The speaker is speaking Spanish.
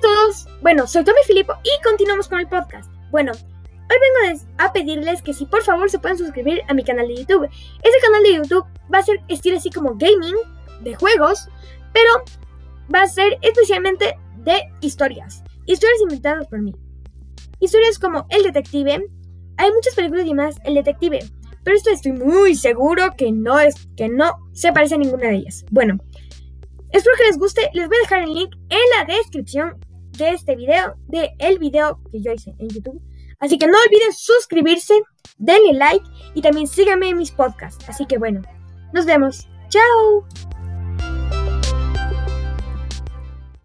todos, bueno, soy Tommy Filippo y continuamos con el podcast. Bueno, hoy vengo a pedirles que si por favor se pueden suscribir a mi canal de YouTube. Ese canal de YouTube va a ser estilo así como gaming, de juegos, pero va a ser especialmente de historias. Historias inventadas por mí. Historias como El Detective. Hay muchas películas llamadas El Detective, pero esto estoy muy seguro que no es que no se parece a ninguna de ellas. Bueno, Espero que les guste. Les voy a dejar el link en la descripción de este video, de el video que yo hice en YouTube. Así que no olviden suscribirse, denle like y también síganme en mis podcasts. Así que bueno, nos vemos. ¡Chao!